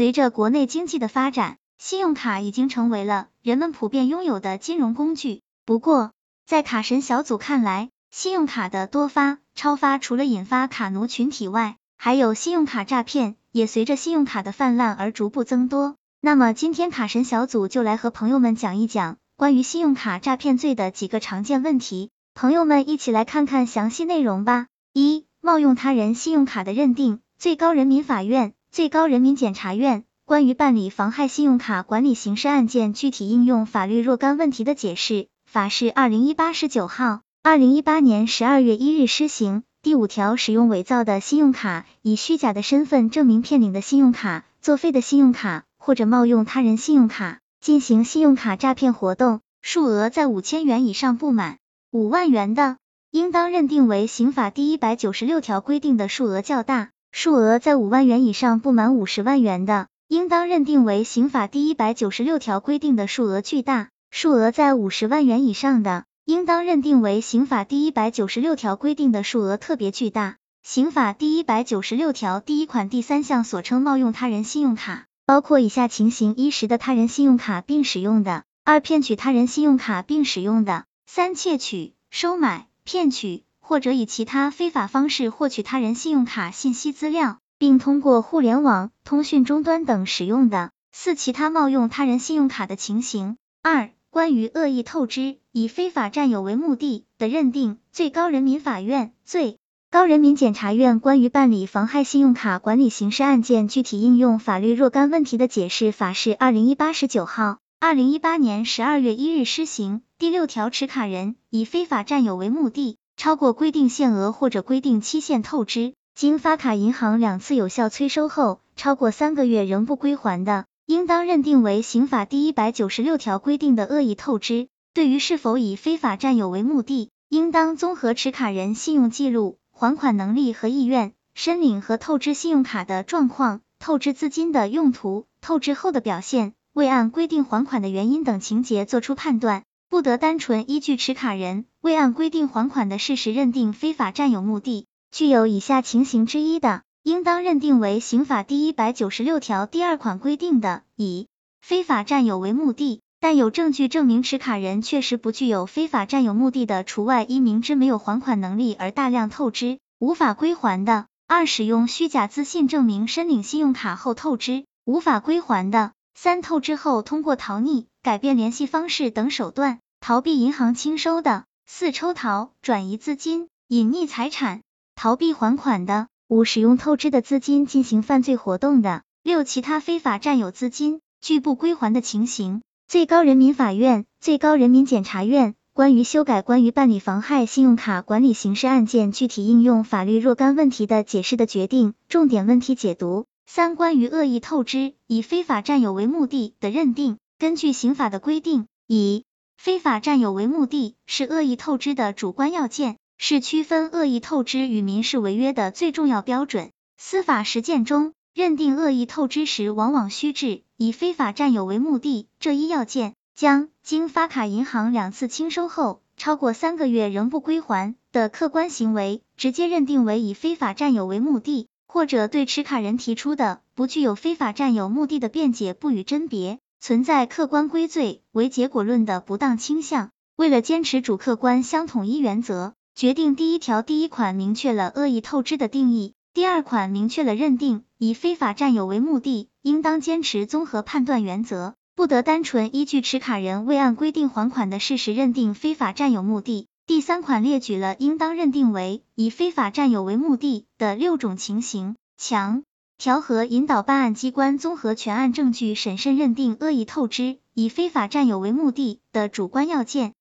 随着国内经济的发展，信用卡已经成为了人们普遍拥有的金融工具。不过，在卡神小组看来，信用卡的多发、超发，除了引发卡奴群体外，还有信用卡诈骗，也随着信用卡的泛滥而逐步增多。那么今天卡神小组就来和朋友们讲一讲关于信用卡诈骗罪的几个常见问题，朋友们一起来看看详细内容吧。一、冒用他人信用卡的认定。最高人民法院、最高人民检察院关于办理妨害信用卡管理刑事案件具体应用法律若干问题的解释法是二零一八十九号，二零一八年十二月一日施行。第五条，使用伪造的信用卡、以虚假的身份证明骗领的信用卡、作废的信用卡。或者冒用他人信用卡进行信用卡诈骗活动，数额在五千元以上不满五万元的，应当认定为刑法第一百九十六条规定的数额较大；数额在五万元以上不满五十万元的，应当认定为刑法第一百九十六条规定的数额巨大；数额在五十万元以上的，应当认定为刑法第一百九十六条规定的数额特别巨大。刑法第一百九十六条第一款第三项所称冒用他人信用卡。包括以下情形：一、识得他人信用卡并使用的；二、骗取他人信用卡并使用的；三、窃取、收买、骗取或者以其他非法方式获取他人信用卡信息资料，并通过互联网、通讯终端等使用的；四、其他冒用他人信用卡的情形。二、关于恶意透支、以非法占有为目的的认定，最高人民法院最。高人民检察院关于办理妨害信用卡管理刑事案件具体应用法律若干问题的解释法是二零一八十九号，二零一八年十二月一日施行。第六条，持卡人以非法占有为目的，超过规定限额或者规定期限透支，经发卡银行两次有效催收后，超过三个月仍不归还的，应当认定为刑法第一百九十六条规定的恶意透支。对于是否以非法占有为目的，应当综合持卡人信用记录。还款能力和意愿、申领和透支信用卡的状况、透支资金的用途、透支后的表现、未按规定还款的原因等情节作出判断，不得单纯依据持卡人未按规定还款的事实认定非法占有目的。具有以下情形之一的，应当认定为刑法第一百九十六条第二款规定的以非法占有为目的。但有证据证明持卡人确实不具有非法占有目的的，除外一明知没有还款能力而大量透支，无法归还的；二使用虚假资信证明申领信用卡后透支，无法归还的；三透支后通过逃匿、改变联系方式等手段逃避银行清收的；四抽逃、转移资金、隐匿财产、逃避还款的；五使用透支的资金进行犯罪活动的；六其他非法占有资金拒不归还的情形。最高人民法院、最高人民检察院关于修改关于办理妨害信用卡管理刑事案件具体应用法律若干问题的解释的决定，重点问题解读。三、关于恶意透支、以非法占有为目的的认定，根据刑法的规定，以非法占有为目的是恶意透支的主观要件，是区分恶意透支与民事违约的最重要标准。司法实践中，认定恶意透支时，往往需至以非法占有为目的这一要件，将经发卡银行两次清收后，超过三个月仍不归还的客观行为，直接认定为以非法占有为目的，或者对持卡人提出的不具有非法占有目的的辩解不予甄别，存在客观归罪为结果论的不当倾向。为了坚持主客观相统一原则，决定第一条第一款明确了恶意透支的定义。第二款明确了认定以非法占有为目的，应当坚持综合判断原则，不得单纯依据持卡人未按规定还款的事实认定非法占有目的。第三款列举了应当认定为以非法占有为目的的六种情形，强调和引导办案机关综合全案证据，审慎认定恶意透支、以非法占有为目的的主观要件。